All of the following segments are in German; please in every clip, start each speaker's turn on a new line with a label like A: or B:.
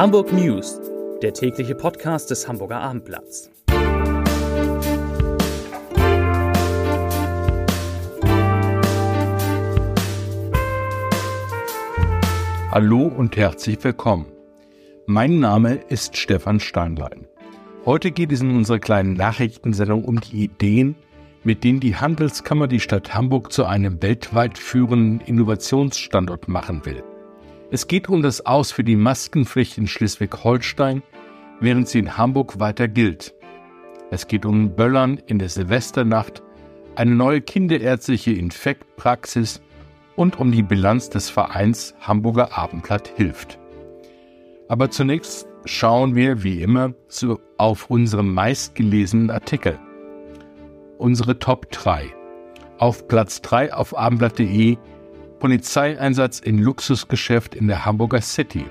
A: Hamburg News, der tägliche Podcast des Hamburger Abendblatts.
B: Hallo und herzlich willkommen. Mein Name ist Stefan Steinlein. Heute geht es in unserer kleinen Nachrichtensendung um die Ideen, mit denen die Handelskammer die Stadt Hamburg zu einem weltweit führenden Innovationsstandort machen will. Es geht um das Aus für die Maskenpflicht in Schleswig-Holstein, während sie in Hamburg weiter gilt. Es geht um Böllern in der Silvesternacht, eine neue kinderärztliche Infektpraxis und um die Bilanz des Vereins Hamburger Abendblatt hilft. Aber zunächst schauen wir wie immer so auf unsere meistgelesenen Artikel. Unsere Top 3. Auf Platz 3 auf abendblatt.de Polizeieinsatz in Luxusgeschäft in der Hamburger City.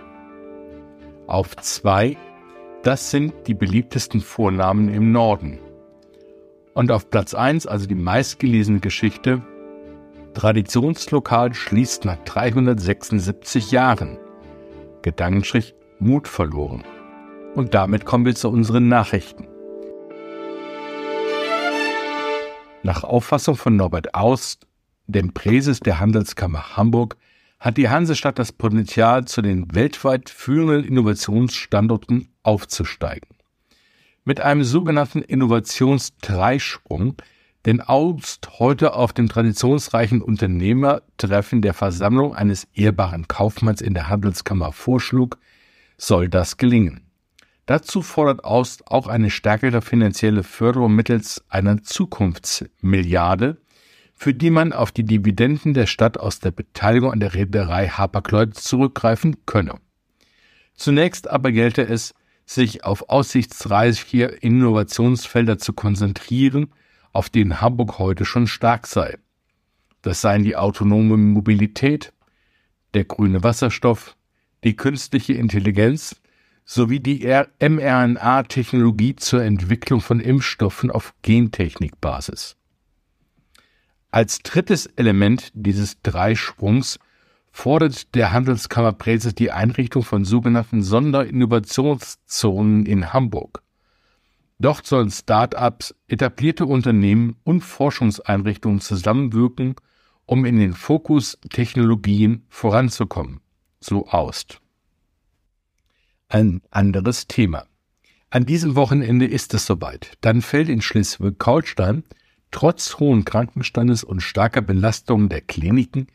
B: Auf 2, das sind die beliebtesten Vornamen im Norden. Und auf Platz 1, also die meistgelesene Geschichte, Traditionslokal schließt nach 376 Jahren. Gedankenstrich Mut verloren. Und damit kommen wir zu unseren Nachrichten. Nach Auffassung von Norbert Aust dem Präses der Handelskammer Hamburg, hat die Hansestadt das Potenzial, zu den weltweit führenden Innovationsstandorten aufzusteigen. Mit einem sogenannten Innovationsdreisprung, den August heute auf dem traditionsreichen Unternehmertreffen der Versammlung eines ehrbaren Kaufmanns in der Handelskammer vorschlug, soll das gelingen. Dazu fordert Aust auch eine stärkere finanzielle Förderung mittels einer Zukunftsmilliarde, für die man auf die Dividenden der Stadt aus der Beteiligung an der Reederei Hapag-Lloyd zurückgreifen könne. Zunächst aber gelte es, sich auf aussichtsreiche Innovationsfelder zu konzentrieren, auf denen Hamburg heute schon stark sei. Das seien die autonome Mobilität, der grüne Wasserstoff, die künstliche Intelligenz sowie die mRNA-Technologie zur Entwicklung von Impfstoffen auf Gentechnikbasis. Als drittes Element dieses Dreisprungs fordert der Handelskammerpräses die Einrichtung von sogenannten Sonderinnovationszonen in Hamburg. Dort sollen Start-ups, etablierte Unternehmen und Forschungseinrichtungen zusammenwirken, um in den Fokus Technologien voranzukommen. So Aust. Ein anderes Thema. An diesem Wochenende ist es soweit. Dann fällt in Schleswig-Holstein trotz hohen Krankenstandes und starker Belastungen der Kliniken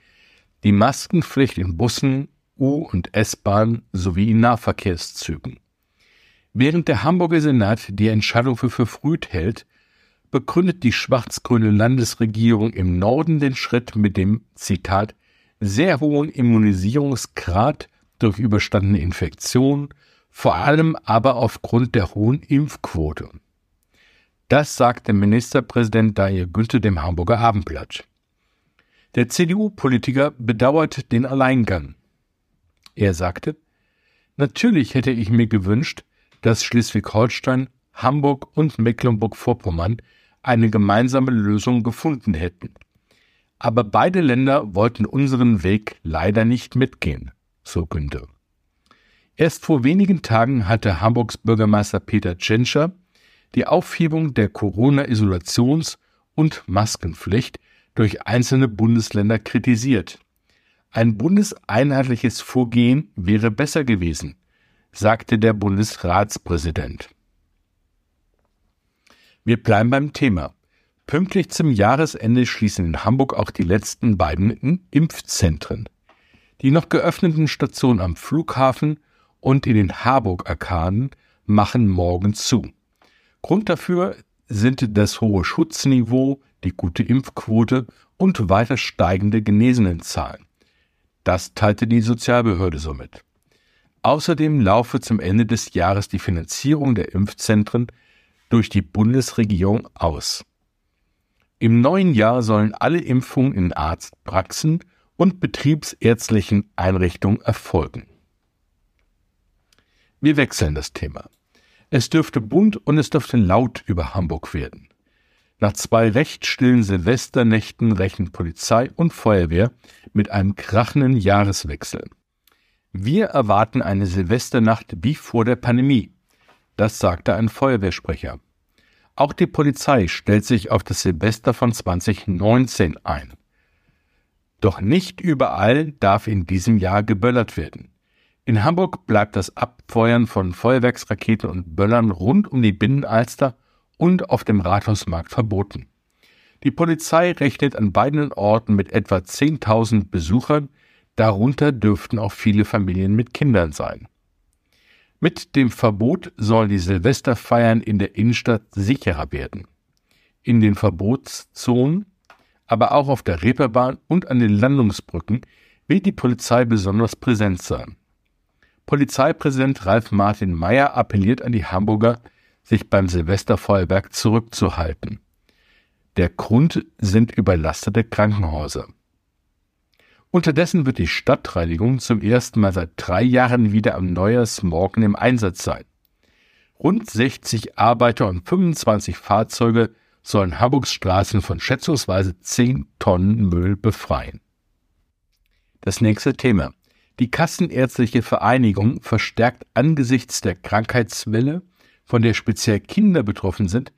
B: die Maskenpflicht in Bussen, U- und S-Bahn sowie in Nahverkehrszügen. Während der Hamburger Senat die Entscheidung für verfrüht hält, begründet die schwarz-grüne Landesregierung im Norden den Schritt mit dem, Zitat, sehr hohen Immunisierungsgrad durch überstandene Infektion, vor allem aber aufgrund der hohen Impfquote. Das sagte Ministerpräsident Daniel Günther dem Hamburger Abendblatt. Der CDU-Politiker bedauert den Alleingang. Er sagte, Natürlich hätte ich mir gewünscht, dass Schleswig-Holstein, Hamburg und Mecklenburg-Vorpommern eine gemeinsame Lösung gefunden hätten. Aber beide Länder wollten unseren Weg leider nicht mitgehen, so Günther. Erst vor wenigen Tagen hatte Hamburgs Bürgermeister Peter Tschentscher die Aufhebung der Corona-Isolations- und Maskenpflicht durch einzelne Bundesländer kritisiert. Ein bundeseinheitliches Vorgehen wäre besser gewesen, sagte der Bundesratspräsident. Wir bleiben beim Thema. Pünktlich zum Jahresende schließen in Hamburg auch die letzten beiden Impfzentren. Die noch geöffneten Stationen am Flughafen und in den Harburg-Arkaden machen morgen zu. Grund dafür sind das hohe Schutzniveau, die gute Impfquote und weiter steigende Genesenenzahlen. Das teilte die Sozialbehörde somit. Außerdem laufe zum Ende des Jahres die Finanzierung der Impfzentren durch die Bundesregierung aus. Im neuen Jahr sollen alle Impfungen in Arztpraxen und betriebsärztlichen Einrichtungen erfolgen. Wir wechseln das Thema. Es dürfte bunt und es dürfte laut über Hamburg werden. Nach zwei recht stillen Silvesternächten rechnen Polizei und Feuerwehr mit einem krachenden Jahreswechsel. Wir erwarten eine Silvesternacht wie vor der Pandemie. Das sagte ein Feuerwehrsprecher. Auch die Polizei stellt sich auf das Silvester von 2019 ein. Doch nicht überall darf in diesem Jahr geböllert werden. In Hamburg bleibt das Abfeuern von Feuerwerksraketen und Böllern rund um die Binnenalster und auf dem Rathausmarkt verboten. Die Polizei rechnet an beiden Orten mit etwa 10.000 Besuchern, darunter dürften auch viele Familien mit Kindern sein. Mit dem Verbot sollen die Silvesterfeiern in der Innenstadt sicherer werden. In den Verbotszonen, aber auch auf der Reeperbahn und an den Landungsbrücken wird die Polizei besonders präsent sein. Polizeipräsident Ralf Martin Mayer appelliert an die Hamburger, sich beim Silvesterfeuerwerk zurückzuhalten. Der Grund sind überlastete Krankenhäuser. Unterdessen wird die Stadtreinigung zum ersten Mal seit drei Jahren wieder am Neujahrsmorgen im Einsatz sein. Rund 60 Arbeiter und 25 Fahrzeuge sollen Hamburgs Straßen von schätzungsweise 10 Tonnen Müll befreien. Das nächste Thema. Die Kassenärztliche Vereinigung verstärkt angesichts der Krankheitswelle, von der speziell Kinder betroffen sind,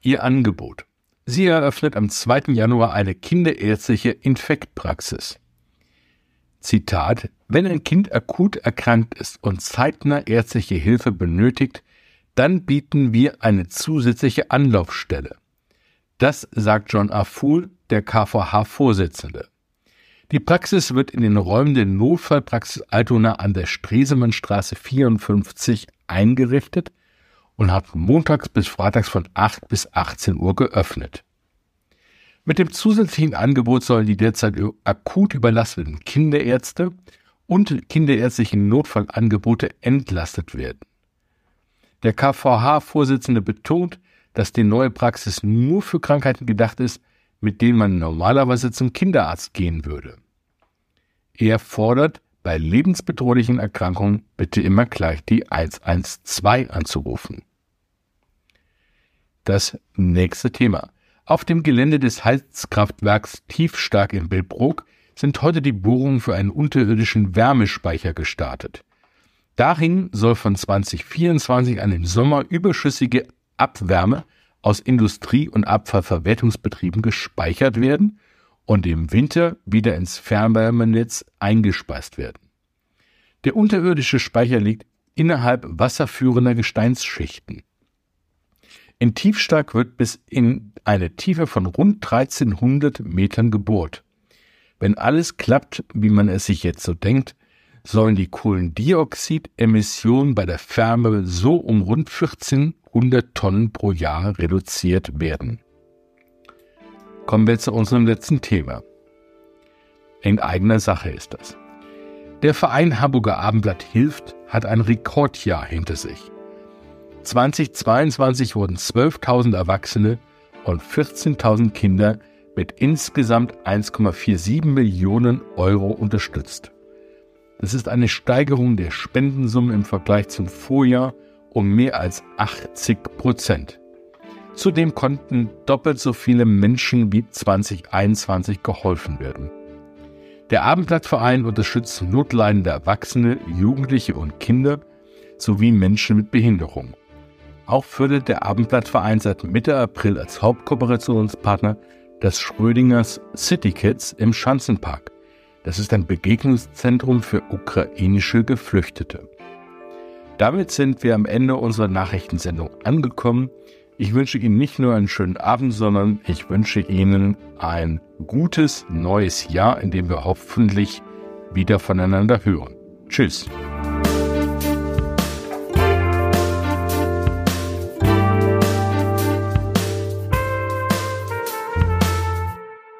B: ihr Angebot. Sie eröffnet am 2. Januar eine kinderärztliche Infektpraxis. Zitat Wenn ein Kind akut erkrankt ist und zeitnah ärztliche Hilfe benötigt, dann bieten wir eine zusätzliche Anlaufstelle. Das sagt John Aful, der KVH-Vorsitzende. Die Praxis wird in den Räumen der Notfallpraxis Altona an der Stresemannstraße 54 eingerichtet und hat montags bis freitags von 8 bis 18 Uhr geöffnet. Mit dem zusätzlichen Angebot sollen die derzeit akut überlasteten Kinderärzte und kinderärztlichen Notfallangebote entlastet werden. Der KVH-Vorsitzende betont, dass die neue Praxis nur für Krankheiten gedacht ist, mit denen man normalerweise zum Kinderarzt gehen würde. Er fordert, bei lebensbedrohlichen Erkrankungen bitte immer gleich die 112 anzurufen. Das nächste Thema. Auf dem Gelände des Heizkraftwerks Tiefstark in Billbrook sind heute die Bohrungen für einen unterirdischen Wärmespeicher gestartet. Darin soll von 2024 an im Sommer überschüssige Abwärme aus Industrie- und Abfallverwertungsbetrieben gespeichert werden und im Winter wieder ins Fernwärmenetz eingespeist werden. Der unterirdische Speicher liegt innerhalb wasserführender Gesteinsschichten. In Tiefstark wird bis in eine Tiefe von rund 1300 Metern gebohrt. Wenn alles klappt, wie man es sich jetzt so denkt, sollen die Kohlendioxidemissionen bei der Färme so um rund 1400 Tonnen pro Jahr reduziert werden. Kommen wir zu unserem letzten Thema. In eigener Sache ist das. Der Verein Hamburger Abendblatt hilft hat ein Rekordjahr hinter sich. 2022 wurden 12.000 Erwachsene und 14.000 Kinder mit insgesamt 1,47 Millionen Euro unterstützt. Das ist eine Steigerung der Spendensumme im Vergleich zum Vorjahr um mehr als 80 Prozent. Zudem konnten doppelt so viele Menschen wie 2021 geholfen werden. Der Abendblattverein unterstützt notleidende Erwachsene, Jugendliche und Kinder sowie Menschen mit Behinderung. Auch fördert der Abendblattverein seit Mitte April als Hauptkooperationspartner das Schrödingers City Kids im Schanzenpark. Das ist ein Begegnungszentrum für ukrainische Geflüchtete. Damit sind wir am Ende unserer Nachrichtensendung angekommen. Ich wünsche Ihnen nicht nur einen schönen Abend, sondern ich wünsche Ihnen ein gutes neues Jahr, in dem wir hoffentlich wieder voneinander hören. Tschüss.